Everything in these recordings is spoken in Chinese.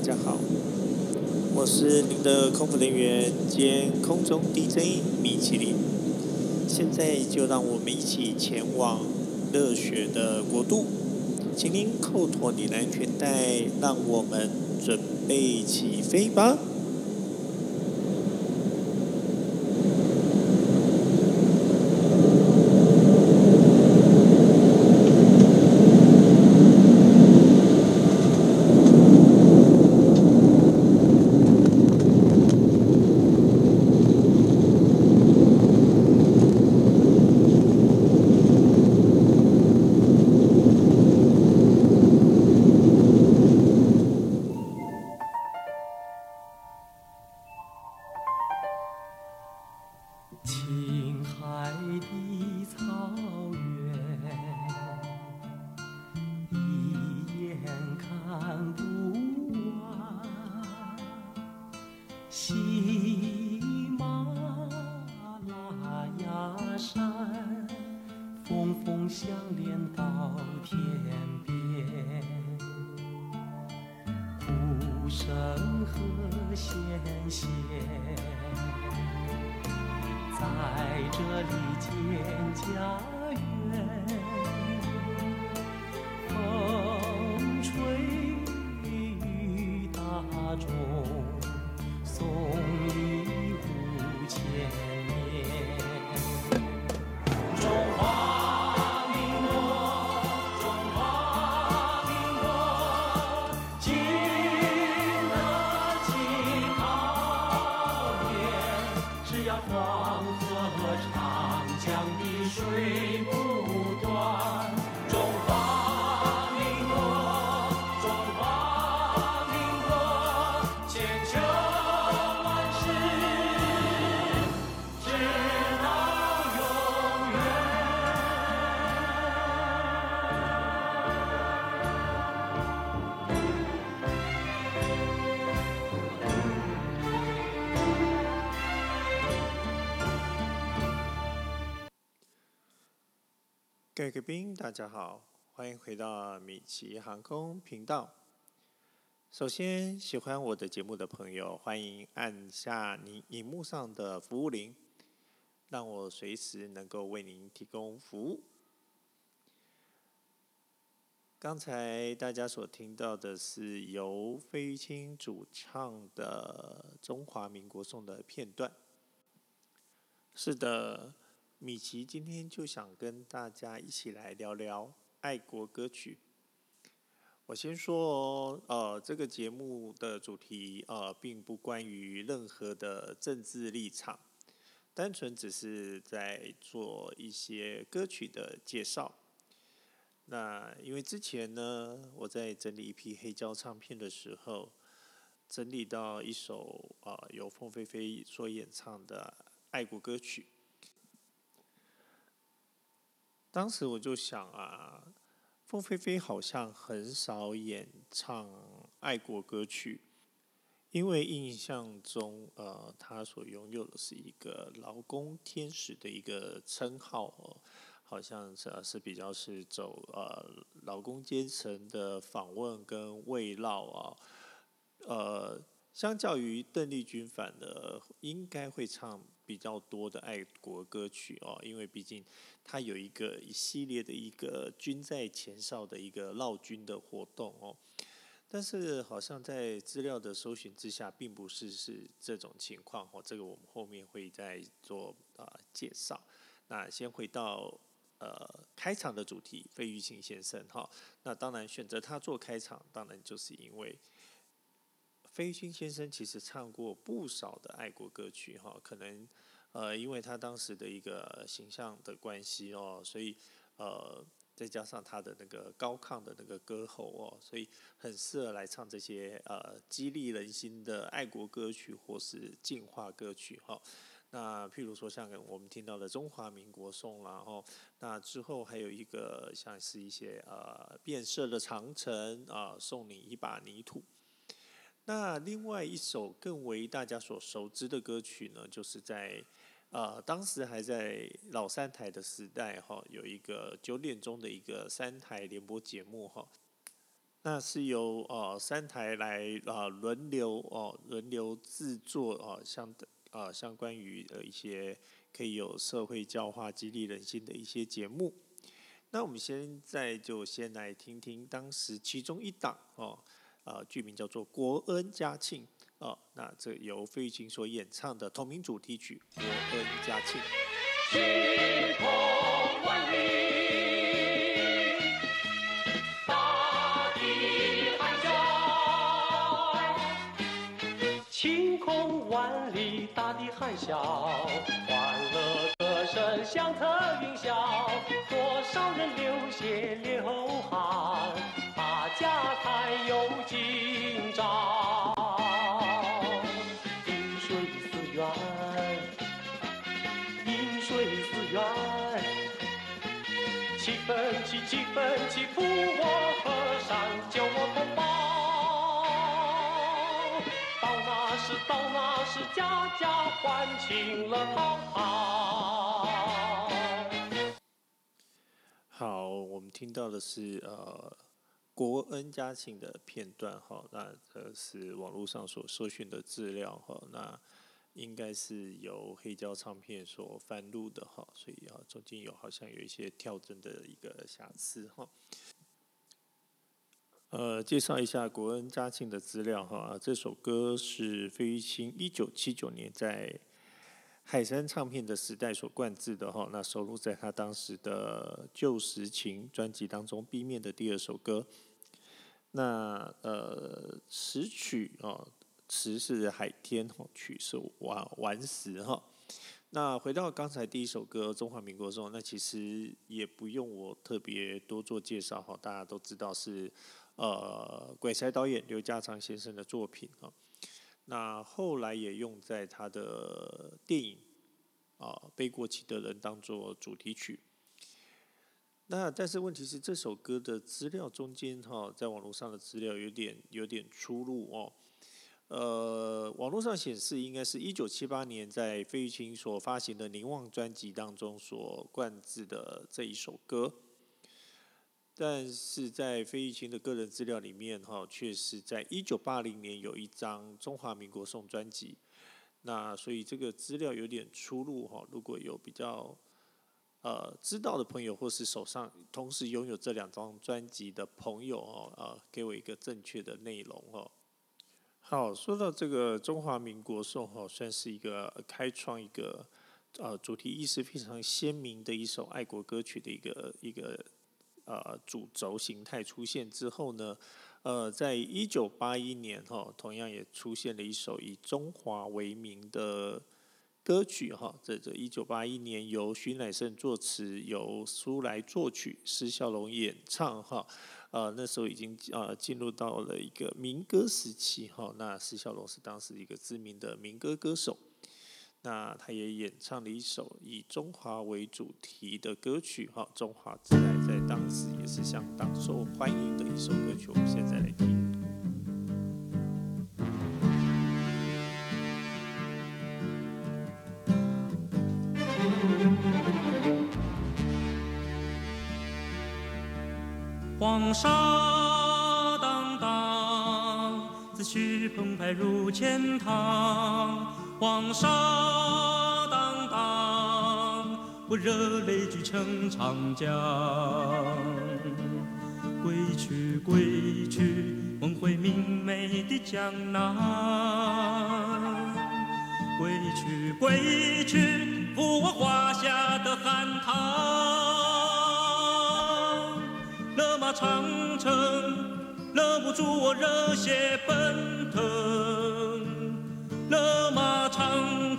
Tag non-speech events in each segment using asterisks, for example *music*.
大家好，我是您的空服人员兼空中 DJ 米其林。现在就让我们一起前往热血的国度，请您扣妥你的安全带，让我们准备起飞吧。各位贵宾，大家好，欢迎回到米奇航空频道。首先，喜欢我的节目的朋友，欢迎按下你荧幕上的服务铃，让我随时能够为您提供服务。刚才大家所听到的是由费玉清主唱的《中华民国颂》的片段。是的。米奇今天就想跟大家一起来聊聊爱国歌曲。我先说哦，呃，这个节目的主题呃，并不关于任何的政治立场，单纯只是在做一些歌曲的介绍。那因为之前呢，我在整理一批黑胶唱片的时候，整理到一首呃由凤飞飞所演唱的爱国歌曲。当时我就想啊，凤飞飞好像很少演唱爱国歌曲，因为印象中，呃，他所拥有的是一个劳工天使的一个称号哦，好像是是比较是走呃劳工阶层的访问跟慰劳啊，呃，相较于邓丽君，反而应该会唱。比较多的爱国歌曲哦，因为毕竟它有一个一系列的一个军在前哨的一个劳军的活动哦，但是好像在资料的搜寻之下，并不是是这种情况哦，这个我们后面会再做啊、介绍。那先回到呃开场的主题，费玉清先生哈，那当然选择他做开场，当然就是因为。费玉清先生其实唱过不少的爱国歌曲哈，可能呃因为他当时的一个形象的关系哦，所以呃再加上他的那个高亢的那个歌喉哦，所以很适合来唱这些呃激励人心的爱国歌曲或是净化歌曲哈。那譬如说像我们听到的《中华民国颂》然后那之后还有一个像是一些呃变色的长城啊，送你一把泥土。那另外一首更为大家所熟知的歌曲呢，就是在呃当时还在老三台的时代哈，有一个九点钟的一个三台联播节目哈，那是由呃三台来啊轮流哦轮流制作哦相的啊相关于呃一些可以有社会教化激励人心的一些节目。那我们现在就先来听听当时其中一档哦啊剧名叫做《国恩家庆》哦，那这由费玉清所演唱的同名主题曲《国恩家庆》。晴空万里。大地含笑。晴空万里大地喊响，欢乐歌声响彻云霄，多少人流血流汗，家欢庆乐淘淘。好，我们听到的是呃国恩家庆的片段哈，那这是网络上所搜寻的资料哈，那应该是由黑胶唱片所翻录的哈，所以啊中间有好像有一些跳帧的一个瑕疵哈。呃，介绍一下国恩家庆的资料哈。这首歌是费玉清一九七九年在海山唱片的时代所冠制的哈。那收录在他当时的《旧时情》专辑当中 B 面的第二首歌。那呃，词曲哦，词是海天哈，曲是顽顽石哈。那回到刚才第一首歌《中华民国颂》，那其实也不用我特别多做介绍哈，大家都知道是。呃，鬼才导演刘家昌先生的作品啊，那后来也用在他的电影啊《背过气的人》当做主题曲。那但是问题是，这首歌的资料中间哈，在网络上的资料有点有点出入哦。呃，网络上显示，应该是一九七八年在费玉清所发行的《凝望》专辑当中所冠制的这一首歌。但是在费玉清的个人资料里面，哈，却是在一九八零年有一张《中华民国颂》专辑，那所以这个资料有点出入，哈。如果有比较呃知道的朋友，或是手上同时拥有这两张专辑的朋友，哦，呃，给我一个正确的内容，哦。好，说到这个《中华民国颂》，哈，算是一个开创一个呃主题意识非常鲜明的一首爱国歌曲的一个一个。呃，主轴形态出现之后呢，呃，在一九八一年哈，同样也出现了一首以中华为名的歌曲哈。这这一九八一年由徐乃胜作词，由苏来作曲，施孝荣演唱哈。呃，那时候已经呃进入到了一个民歌时期哈。那施孝荣是当时一个知名的民歌歌手。那他也演唱了一首以中华为主题的歌曲，哈，中华之爱在当时也是相当受欢迎的一首歌曲。我们现在来听。黄沙荡荡，思绪澎湃如钱塘。黄沙荡荡，我热泪聚成长江。归去归去，梦回明媚的江南。归去归去，抚我华夏的汗塘。勒马长城，勒不住我热血奔腾。勒马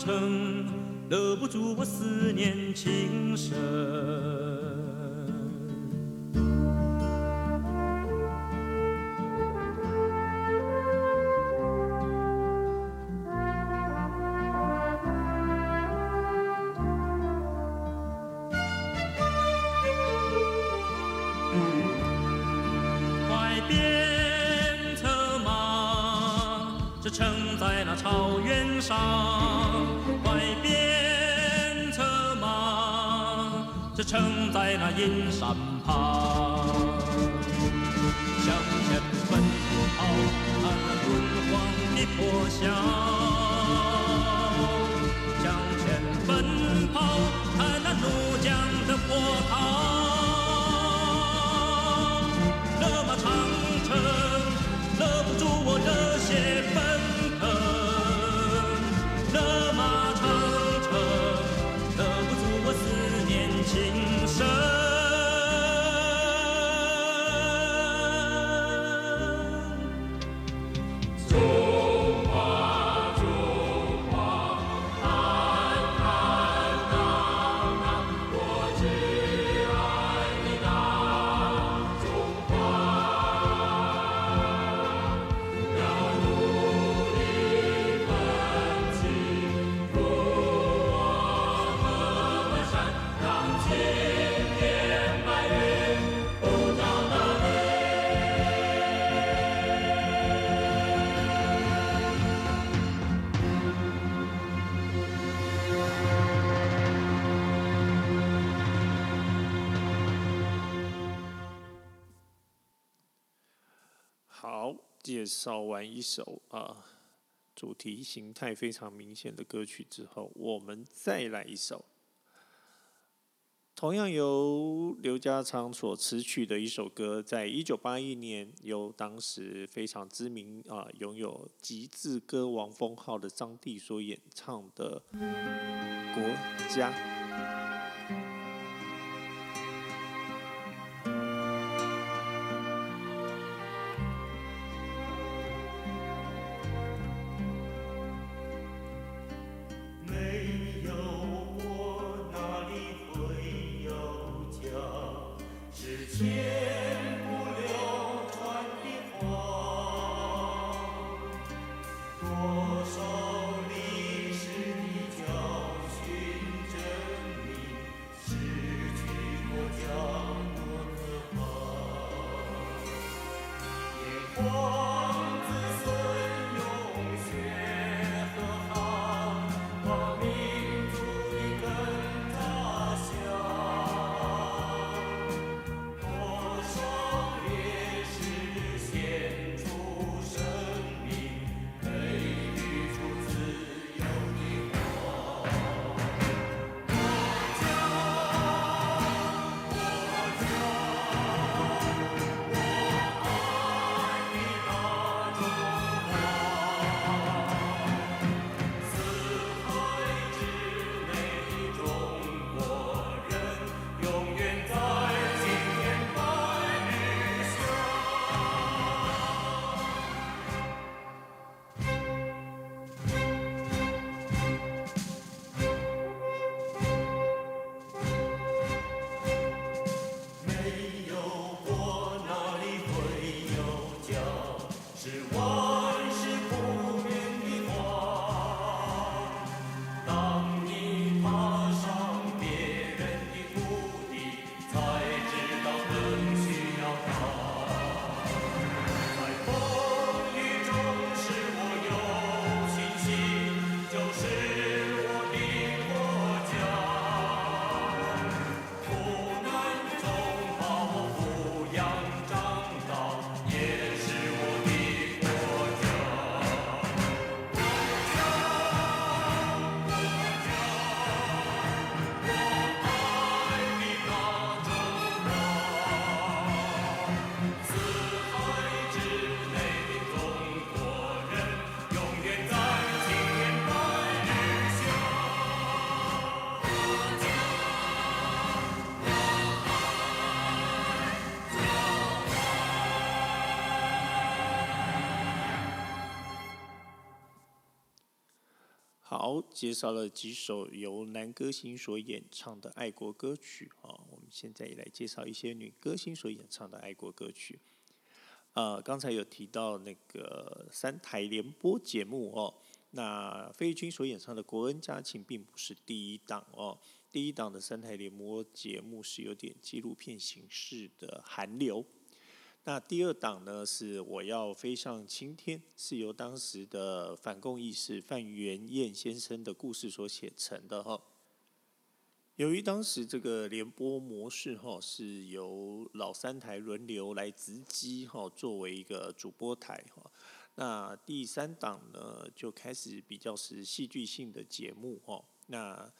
城，留，不住我思念情深。在那阴山旁，向前。看那敦煌的破晓，介绍完一首啊，主题形态非常明显的歌曲之后，我们再来一首，同样由刘家昌所词曲的一首歌，在一九八一年由当时非常知名啊，拥有“极致歌王”封号的张帝所演唱的《国家》。介绍了几首由男歌星所演唱的爱国歌曲啊，我们现在也来介绍一些女歌星所演唱的爱国歌曲。呃，刚才有提到那个三台联播节目哦，那费玉清所演唱的《国恩家情》并不是第一档哦，第一档的三台联播节目是有点纪录片形式的《韩流》。那第二档呢，是我要飞上青天，是由当时的反共义士范元燕先生的故事所写成的哈。由于当时这个联播模式哈是由老三台轮流来直击哈，作为一个主播台哈，那第三档呢就开始比较是戏剧性的节目哈。那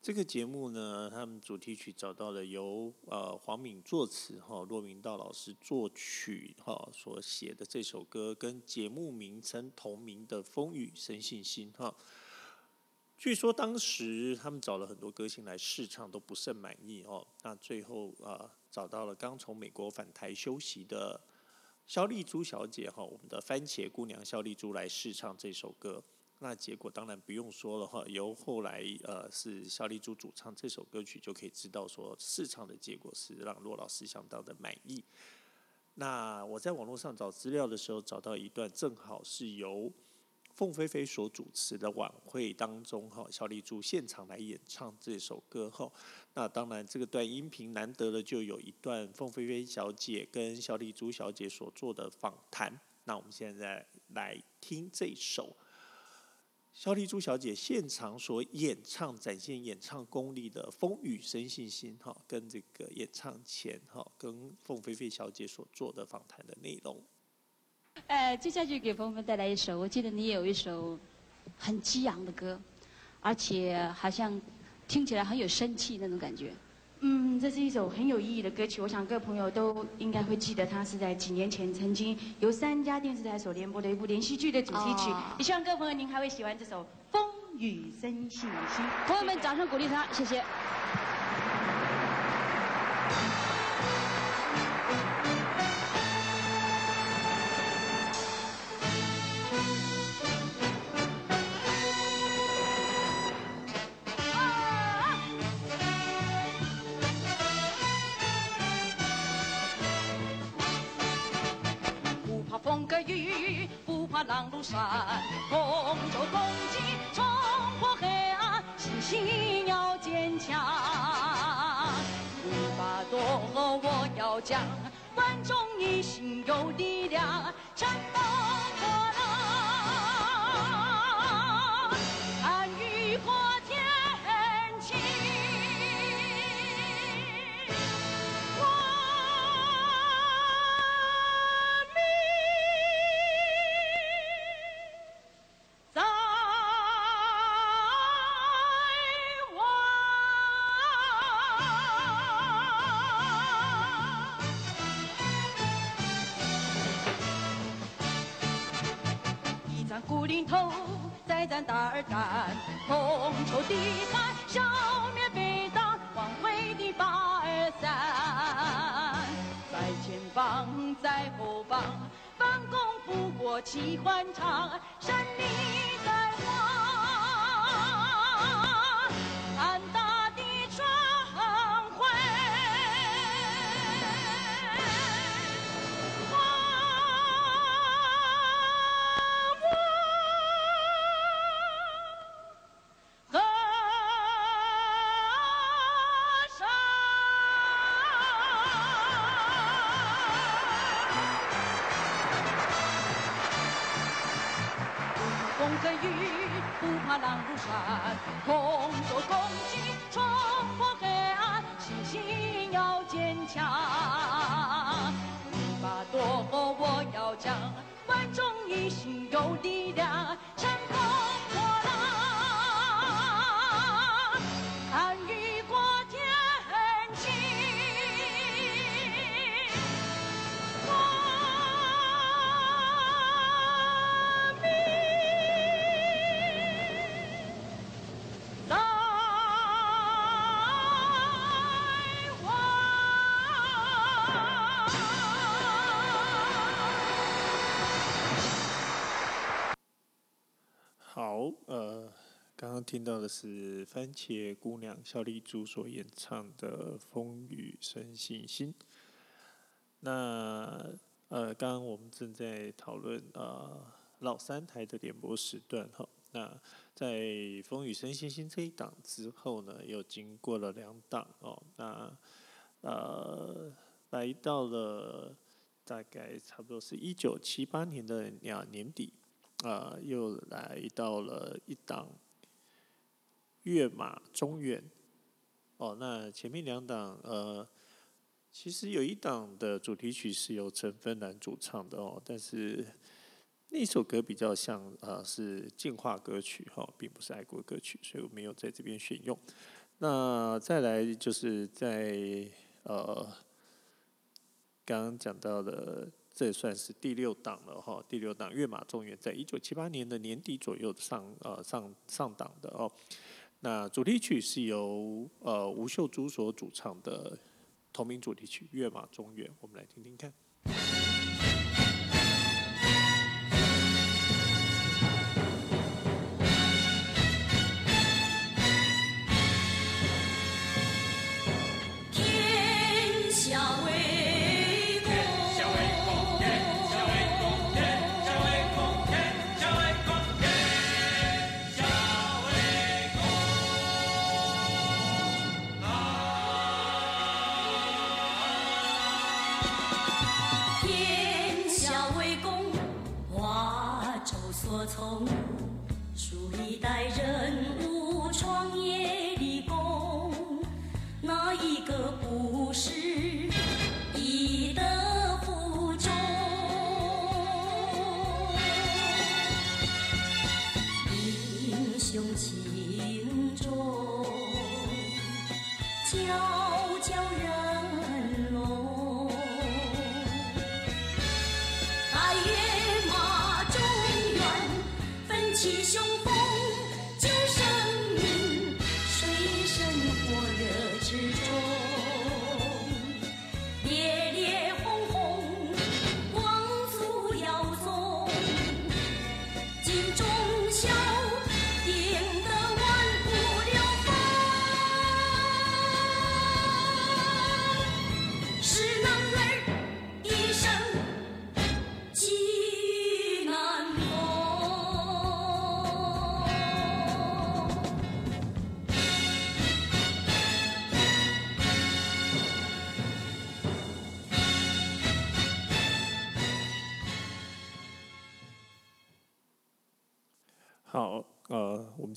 这个节目呢，他们主题曲找到了由呃黄敏作词哈，骆明道老师作曲哈所写的这首歌，跟节目名称同名的《风雨生信心》哈。据说当时他们找了很多歌星来试唱，都不甚满意哦。那最后啊，找到了刚从美国返台休息的萧丽珠小姐哈，我们的番茄姑娘萧丽珠来试唱这首歌。那结果当然不用说了哈，由后来呃是萧丽珠主唱这首歌曲，就可以知道说试唱的结果是让骆老师相当的满意。那我在网络上找资料的时候，找到一段正好是由。凤飞飞所主持的晚会当中，哈，萧丽珠现场来演唱这首歌，哈，那当然这个段音频难得的就有一段凤飞飞小姐跟萧丽珠小姐所做的访谈，那我们现在来听这首萧丽珠小姐现场所演唱、展现演唱功力的《风雨生信心》，哈，跟这个演唱前，哈，跟凤飞飞小姐所做的访谈的内容。呃，接下去给朋友们带来一首，我记得你有一首很激昂的歌，而且好像听起来很有生气那种感觉。嗯，这是一首很有意义的歌曲，我想各位朋友都应该会记得，它是在几年前曾经由三家电视台所联播的一部连续剧的主题曲。也希望各位朋友您还会喜欢这首《风雨声信心》。朋友们，掌声鼓励他，谢谢。浪如山，同舟共济，冲破黑暗，信心要坚强。无法躲，我要讲万众一心有力量，大二战，同仇敌忾，消灭匪党，挽回的八二三。在前方，在后方，反攻复国齐欢唱，听到的是番茄姑娘小丽珠所演唱的《风雨生信心》。那呃，刚刚我们正在讨论呃老三台的联播时段哈。那在《风雨生信心》这一档之后呢，又经过了两档哦。那呃，来到了大概差不多是一九七八年的两年底啊，又来到了一档。跃马中原，哦，那前面两档呃，其实有一档的主题曲是由陈芬兰主唱的哦，但是那首歌比较像呃是进化歌曲哈、并不是爱国歌曲，所以我没有在这边选用。那再来就是在呃刚刚讲到的，这算是第六档了哈、第六档《跃马中原》在一九七八年的年底左右上呃上上档的哦。那主题曲是由呃吴秀珠所主唱的同名主题曲《跃马中原》，我们来听听看。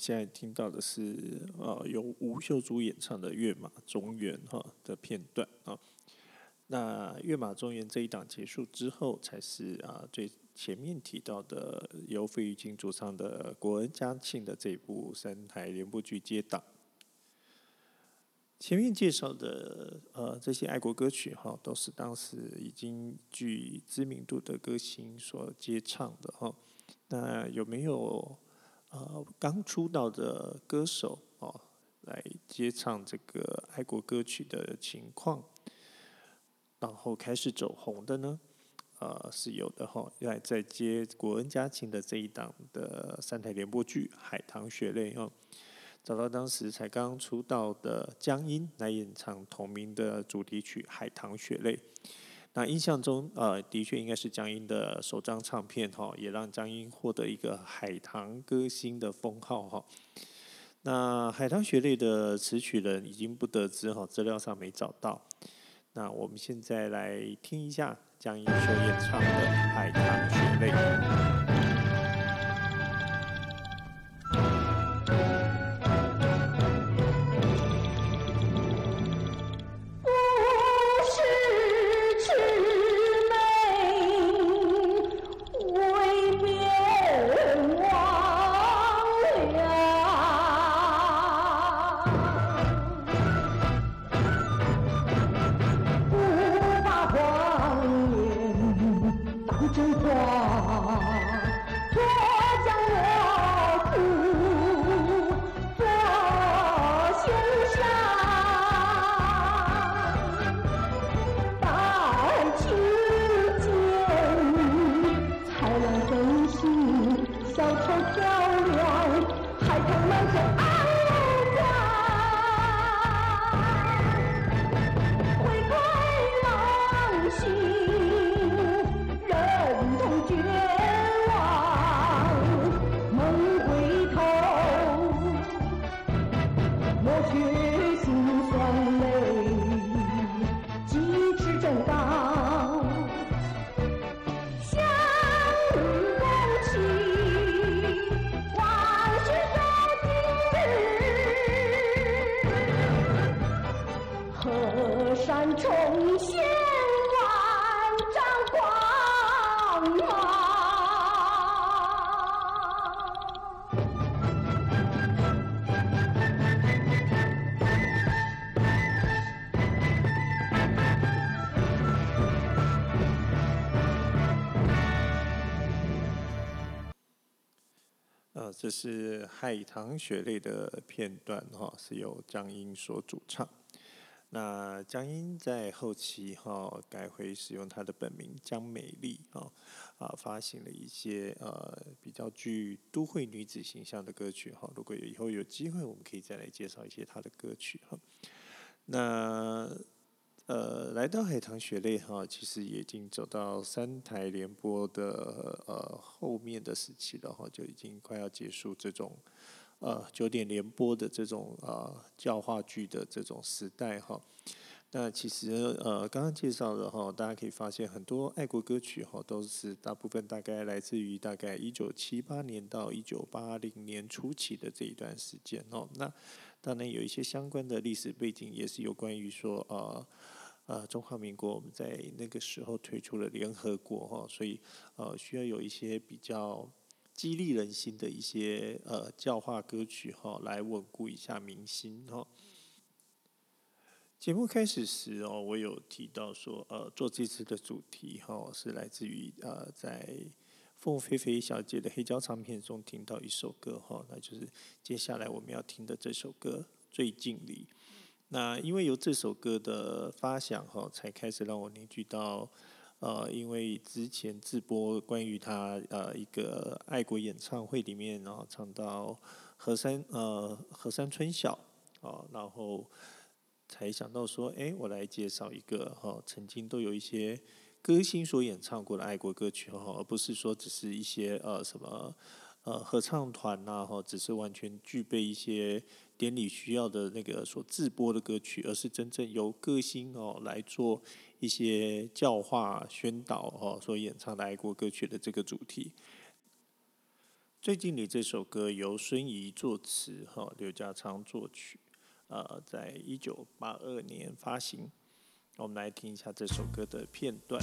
现在听到的是呃由吴秀珠演唱的《跃马中原》哈的片段啊。那《跃马中原》这一档结束之后，才是啊最前面提到的由费玉清主唱的国恩家庆的这部三台连播剧接档。前面介绍的呃这些爱国歌曲哈，都是当时已经具知名度的歌星所接唱的哈。那有没有？呃，刚出道的歌手哦，来接唱这个爱国歌曲的情况，然后开始走红的呢，呃，是有的哈。来在接国恩家庆的这一档的三台联播剧《海棠血泪》哦，找到当时才刚出道的江阴来演唱同名的主题曲《海棠血泪》。那印象中，呃，的确应该是江英的首张唱片哈，也让江英获得一个海棠歌星的封号哈。那《海棠学类》的词曲人已经不得知哈，资料上没找到。那我们现在来听一下江英所演唱的《海棠学类》。这是《海棠血泪》的片段哈，是由江英所主唱。那江英在后期哈改回使用她的本名江美丽啊啊，发行了一些呃比较具都会女子形象的歌曲哈。如果有以后有机会，我们可以再来介绍一些她的歌曲哈。那呃，来到《海棠血泪》哈，其实也已经走到三台联播的呃后面的时期了哈，就已经快要结束这种呃九点联播的这种呃教化剧的这种时代哈。那其实呃刚刚介绍的哈，大家可以发现很多爱国歌曲哈，都是大部分大概来自于大概一九七八年到一九八零年初期的这一段时间哦。那当然有一些相关的历史背景，也是有关于说呃。呃，中华民国我们在那个时候推出了联合国哈，所以呃需要有一些比较激励人心的一些呃教化歌曲哈，来稳固一下民心哈。节目开始时哦，我有提到说呃，做这次的主题哈是来自于呃在凤飞飞小姐的黑胶唱片中听到一首歌哈，那就是接下来我们要听的这首歌《最近里》。那因为有这首歌的发响哈，才开始让我凝聚到，呃，因为之前自播关于他呃一个爱国演唱会里面，然后唱到河山呃河山春晓啊，然后才想到说，哎，我来介绍一个哈，曾经都有一些歌星所演唱过的爱国歌曲哈，而不是说只是一些呃什么呃合唱团呐哈，只是完全具备一些。典礼需要的那个所自播的歌曲，而是真正由歌星哦来做一些教化宣导哦所演唱的爱国歌曲的这个主题。最近你这首歌由孙仪作词，哈刘家昌作曲，呃，在一九八二年发行。我们来听一下这首歌的片段。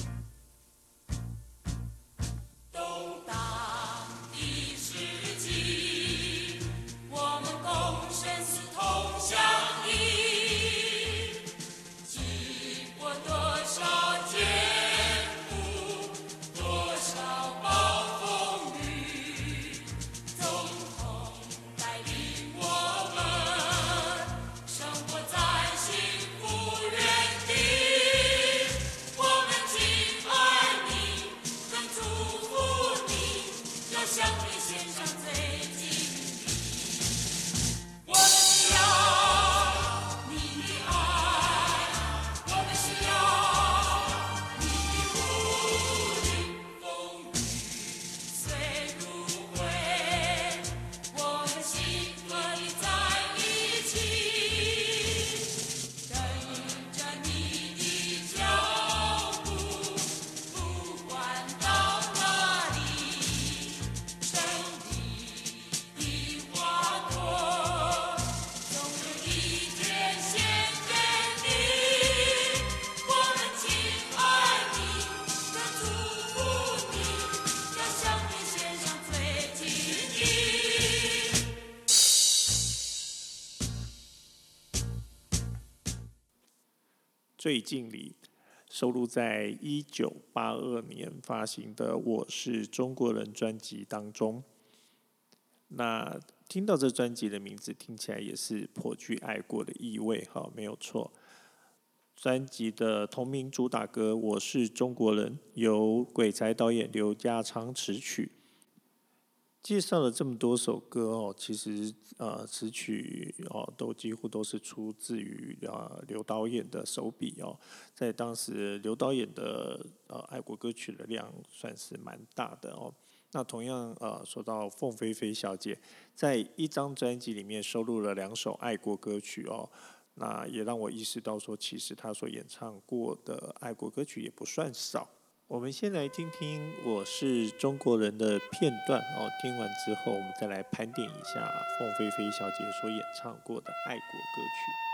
最近里收录在一九八二年发行的《我是中国人》专辑当中。那听到这专辑的名字，听起来也是颇具爱国的意味，哈，没有错。专辑的同名主打歌《我是中国人》，由鬼才导演刘家昌词曲。介绍了这么多首歌哦，其实呃词曲哦都几乎都是出自于啊刘导演的手笔哦，在当时刘导演的呃爱国歌曲的量算是蛮大的哦。那同样呃说到凤飞飞小姐，在一张专辑里面收录了两首爱国歌曲哦，那也让我意识到说，其实她所演唱过的爱国歌曲也不算少。我们先来听听我是中国人的片段哦，听完之后，我们再来盘点一下凤飞飞小姐所演唱过的爱国歌曲。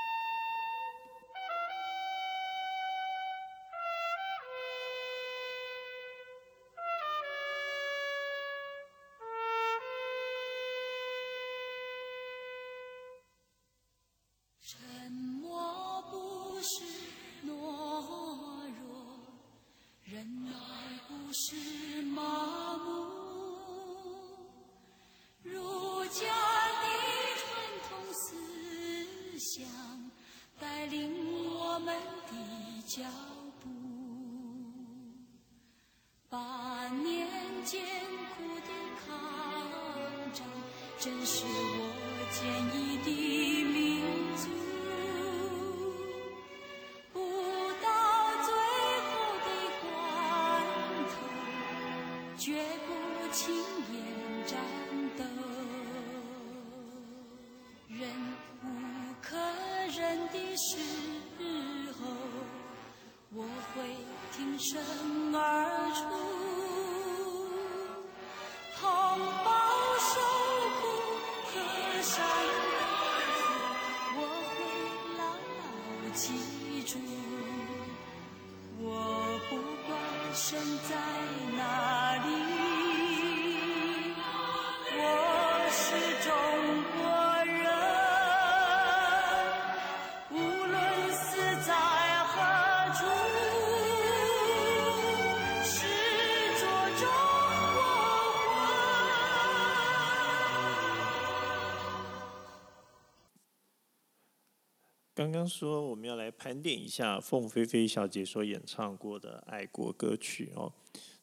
刚刚说我们要来盘点一下凤飞飞小姐所演唱过的爱国歌曲哦。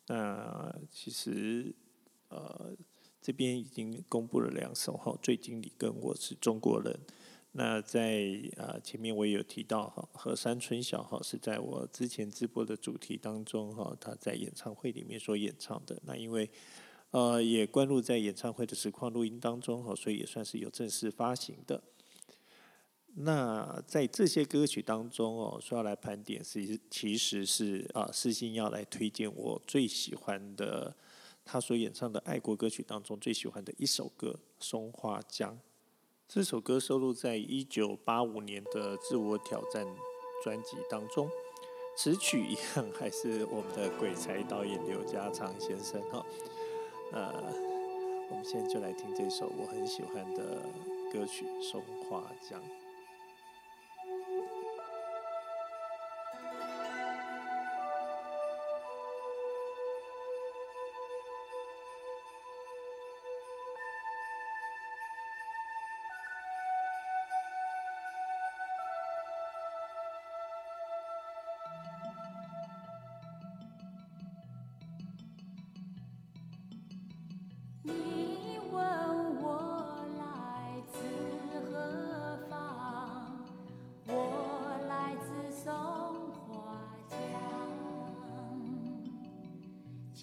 那其实呃这边已经公布了两首哈，《最经理》跟《我是中国人》。那在呃前面我也有提到哈，《河山春晓》哈是在我之前直播的主题当中哈，他在演唱会里面所演唱的。那因为呃也关录在演唱会的实况录音当中哈，所以也算是有正式发行的。那在这些歌曲当中哦，说要来盘点，是其实是啊，私信要来推荐我最喜欢的他所演唱的爱国歌曲当中最喜欢的一首歌《松花江》。这首歌收录在一九八五年的《自我挑战》专辑当中，词曲一样还是我们的鬼才导演刘家昌先生哈。呃，我们现在就来听这首我很喜欢的歌曲《松花江》。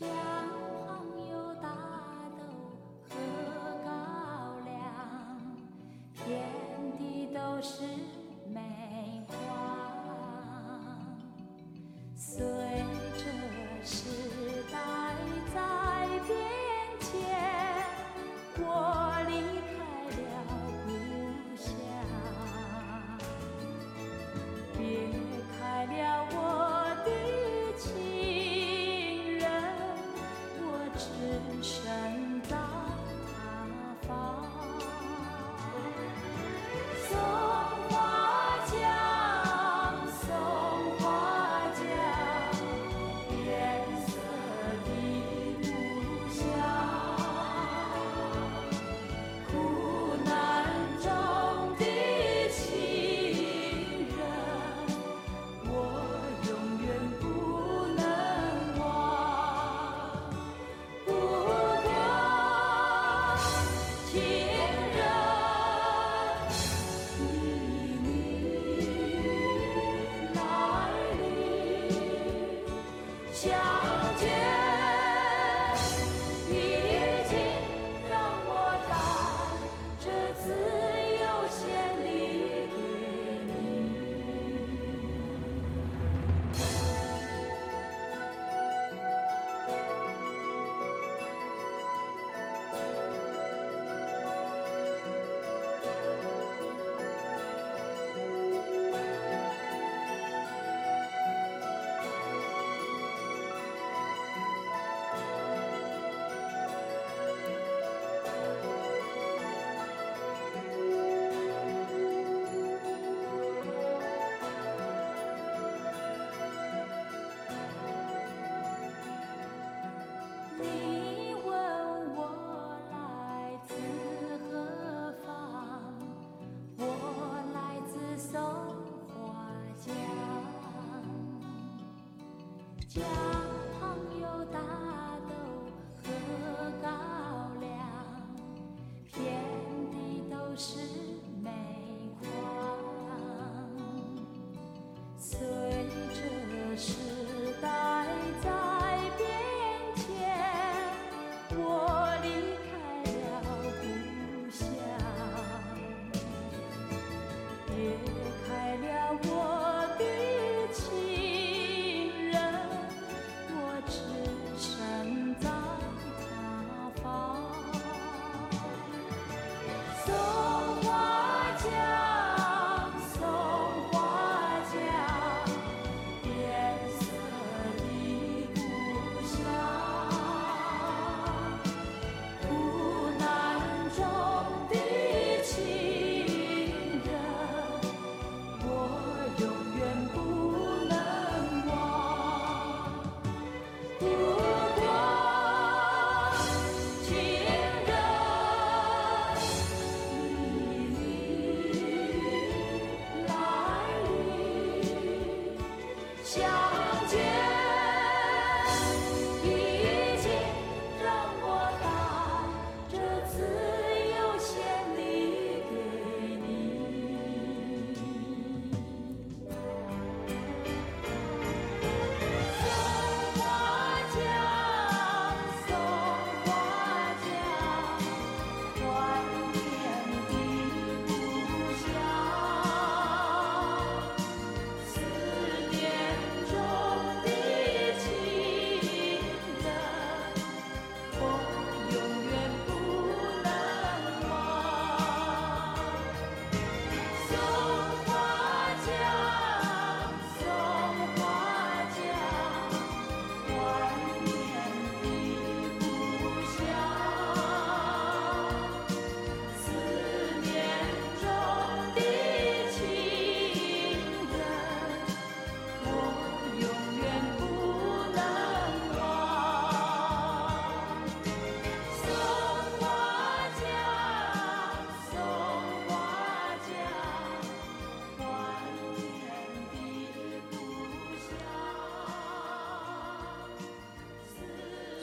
Just 天。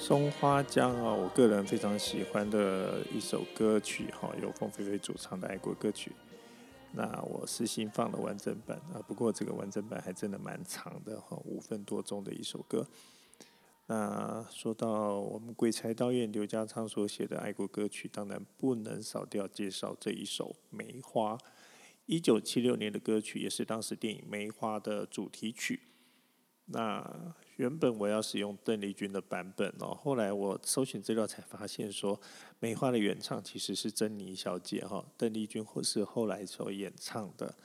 松花江啊，我个人非常喜欢的一首歌曲哈，由凤飞飞主唱的爱国歌曲。那我私心放了完整版啊，不过这个完整版还真的蛮长的哈，五分多钟的一首歌。那说到我们鬼才导演刘家昌所写的爱国歌曲，当然不能少掉介绍这一首《梅花》，一九七六年的歌曲，也是当时电影《梅花》的主题曲。那原本我要使用邓丽君的版本哦，后来我搜寻资料才发现说，《梅花》的原唱其实是珍妮小姐哈，邓丽君或是后来所演唱的。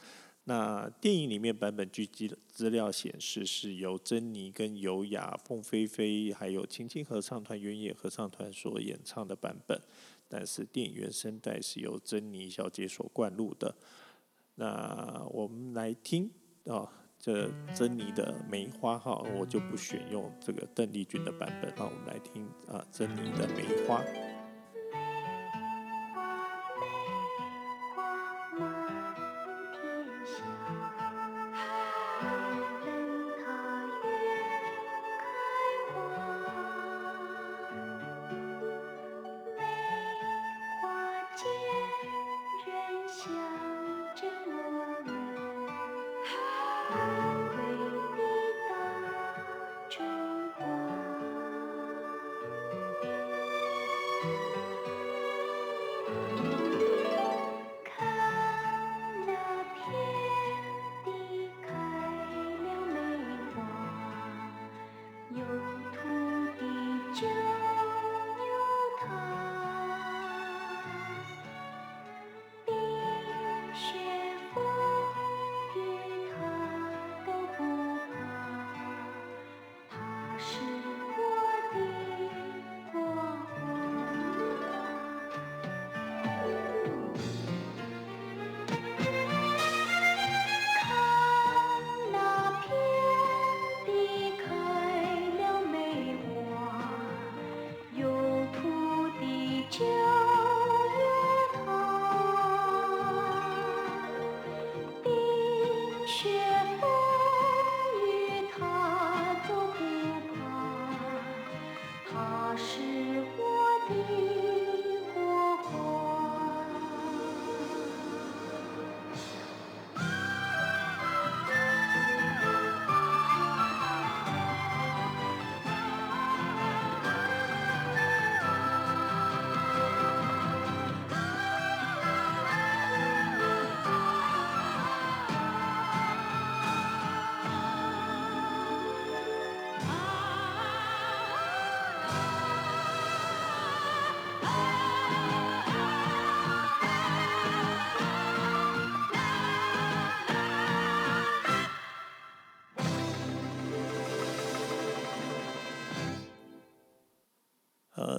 那电影里面版本据记资料显示是由珍妮跟尤雅、凤飞飞还有青青合唱团、原野合唱团所演唱的版本，但是电影原声带是由珍妮小姐所灌录的。那我们来听啊。这珍妮的梅花哈，我就不选用这个邓丽君的版本。那我们来听啊，珍妮的梅花。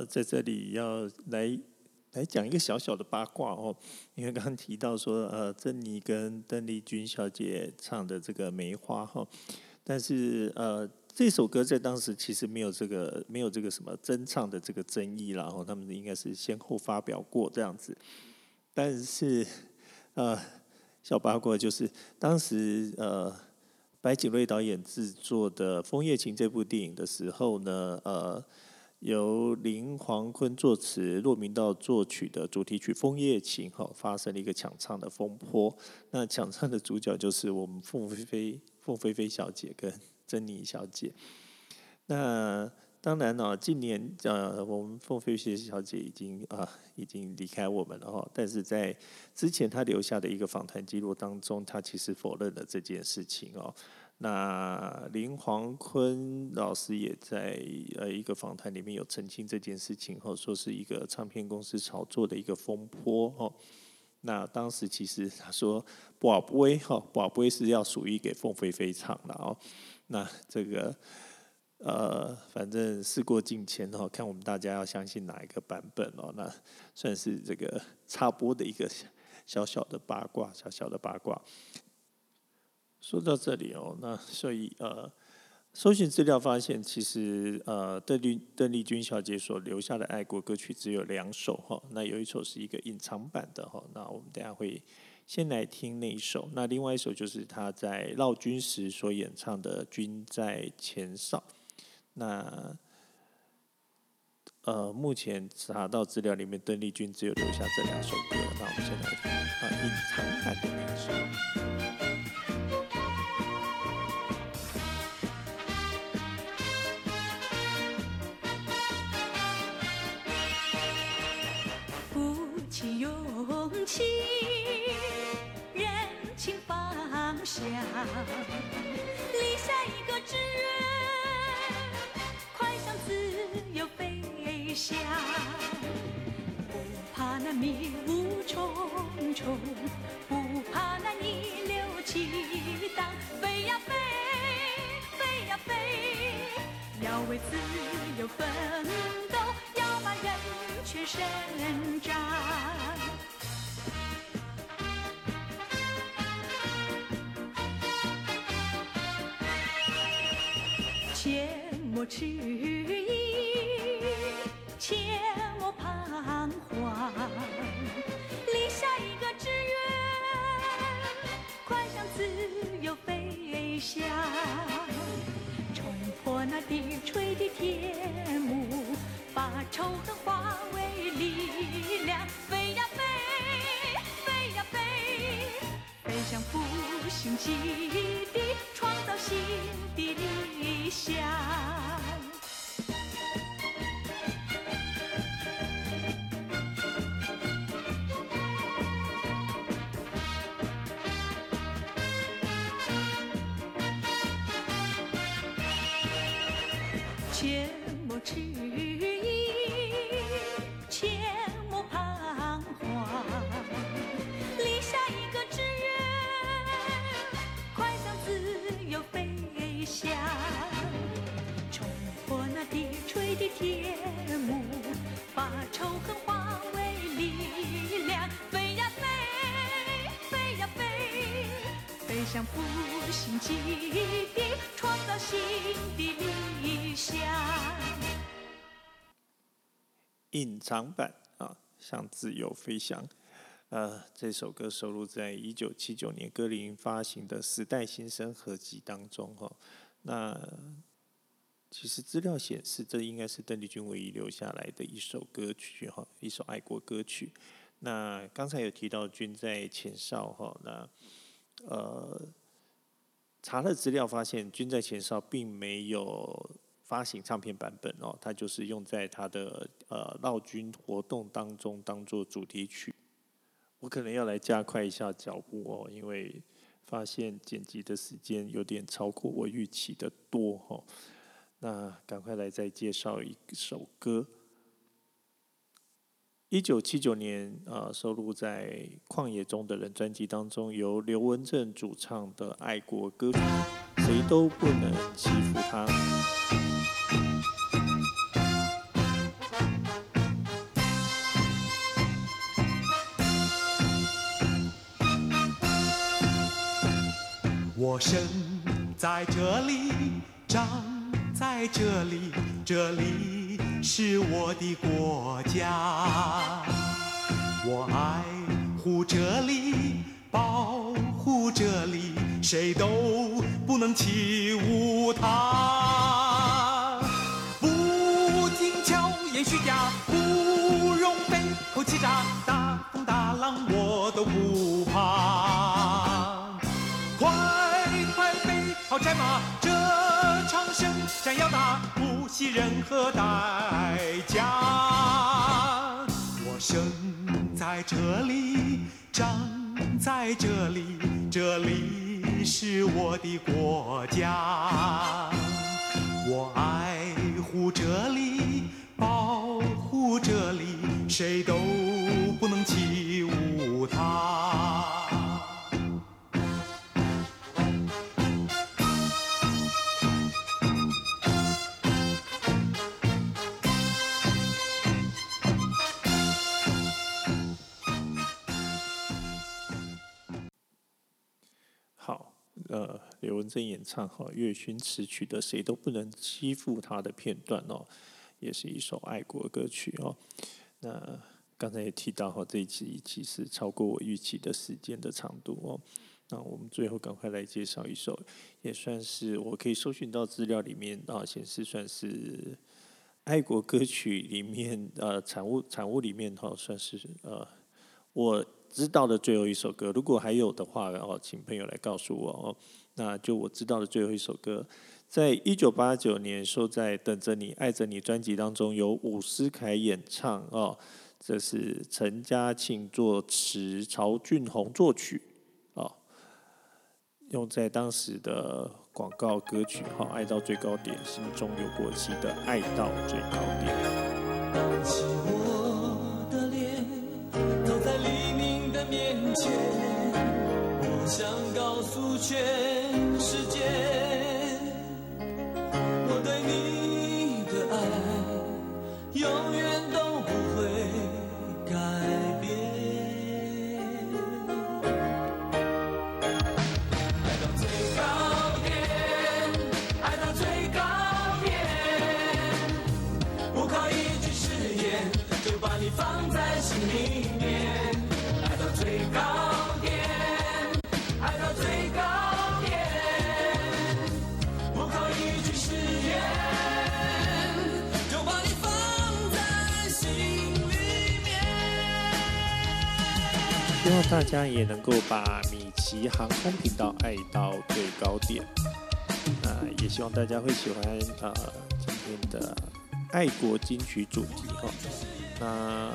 在这里要来来讲一个小小的八卦哦，因为刚刚提到说，呃，珍妮跟邓丽君小姐唱的这个《梅花》哈，但是呃，这首歌在当时其实没有这个没有这个什么真唱的这个争议，然后他们应该是先后发表过这样子，但是呃，小八卦就是当时呃。白景瑞导演制作的《枫叶情》这部电影的时候呢，呃，由林煌坤作词、骆明道作曲的主题曲《枫叶情》哈，发生了一个抢唱的风波。那抢唱的主角就是我们凤飞飞、凤飞飞小姐跟 *laughs* 珍妮小姐。那当然呢，近年呃，我们凤飞飞小姐已经啊、呃，已经离开我们了哈。但是在之前她留下的一个访谈记录当中，她其实否认了这件事情哦。那林黄坤老师也在呃一个访谈里面有澄清这件事情后，说是一个唱片公司炒作的一个风波哦。那当时其实他说，宝贝哈，宝贝是要属于给凤飞飞唱的哦。那这个。呃，反正事过境迁哦，看我们大家要相信哪一个版本哦，那算是这个插播的一个小小的八卦，小小的八卦。说到这里哦，那所以呃，搜寻资料发现，其实呃，邓丽邓丽君小姐所留下的爱国歌曲只有两首哈，那有一首是一个隐藏版的哈，那我们等下会先来听那一首，那另外一首就是她在劳军时所演唱的《君在前哨》。那呃，目前查到资料里面，邓丽君只有留下这两首歌。那我们先来听啊，隐藏版的那一首。不怕那迷雾重重，不怕那逆流激荡，飞呀飞，飞呀飞，要为自由奋斗，要把人权伸张。切莫迟疑。切莫彷徨，立下一个志愿，快向自由飞翔，冲破那低垂的天幕，把仇恨化为力量，飞呀飞，飞呀飞，飞向复兴基隐藏版啊，向自由飞翔。呃，这首歌收录在一九七九年歌林发行的《时代新生》合辑当中哈。那其实资料显示，这应该是邓丽君唯一留下来的一首歌曲哈，一首爱国歌曲。那刚才有提到《君在前哨》哈，那呃，查了资料发现，《君在前哨》并没有。发行唱片版本哦，它就是用在他的呃闹军活动当中当做主题曲。我可能要来加快一下脚步哦，因为发现剪辑的时间有点超过我预期的多哈。那赶快来再介绍一首歌，一九七九年，呃，收录在《旷野中的人》专辑当中，由刘文正主唱的爱国歌曲《谁都不能欺负他》。我生在这里，长在这里，这里。是我的国家。我爱护这里，保护这里，谁都不能欺侮它。不听巧言虚假，不容被口欺诈，大风大浪我都不怕。快快备好战马，这场胜仗要打，惜任何代价。我生在这里，长在这里，这里是我的国家。我爱护这里，保护这里，谁都不能欺侮它。呃，刘文正演唱哈乐勋词曲的《谁都不能欺负他》的片段哦，也是一首爱国歌曲哦。那刚才也提到哈，这一期其实超过我预期的时间的长度哦。那我们最后赶快来介绍一首，也算是我可以搜寻到资料里面啊显示算是爱国歌曲里面呃产物产物里面哈算是呃我。知道的最后一首歌，如果还有的话，然后请朋友来告诉我哦。那就我知道的最后一首歌，在一九八九年收在《等着你爱着你》专辑当中，由伍思凯演唱哦。这是陈嘉庆作词，曹俊宏作曲哦。用在当时的广告歌曲哈，爱到最高点，心中有国旗的爱到最高点。却大家也能够把米奇航空频道爱到最高点。呃，也希望大家会喜欢呃今天的爱国金曲主题哈。那。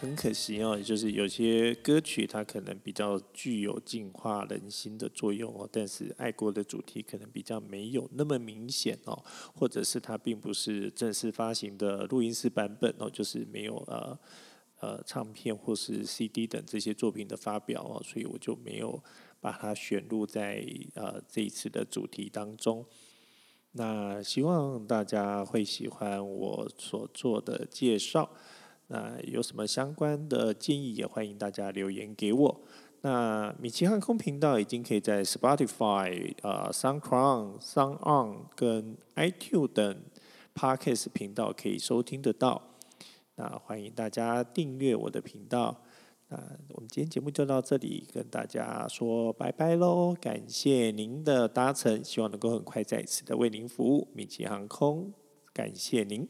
很可惜哦，就是有些歌曲它可能比较具有净化人心的作用哦，但是爱国的主题可能比较没有那么明显哦，或者是它并不是正式发行的录音室版本哦，就是没有呃呃唱片或是 CD 等这些作品的发表哦，所以我就没有把它选入在呃这一次的主题当中。那希望大家会喜欢我所做的介绍。那有什么相关的建议，也欢迎大家留言给我。那米奇航空频道已经可以在 Spotify、呃、SoundCloud、SoundOn 跟 iTunes 等 Podcast 频道可以收听得到。那欢迎大家订阅我的频道。那我们今天节目就到这里，跟大家说拜拜喽！感谢您的搭乘，希望能够很快再一次的为您服务。米奇航空，感谢您。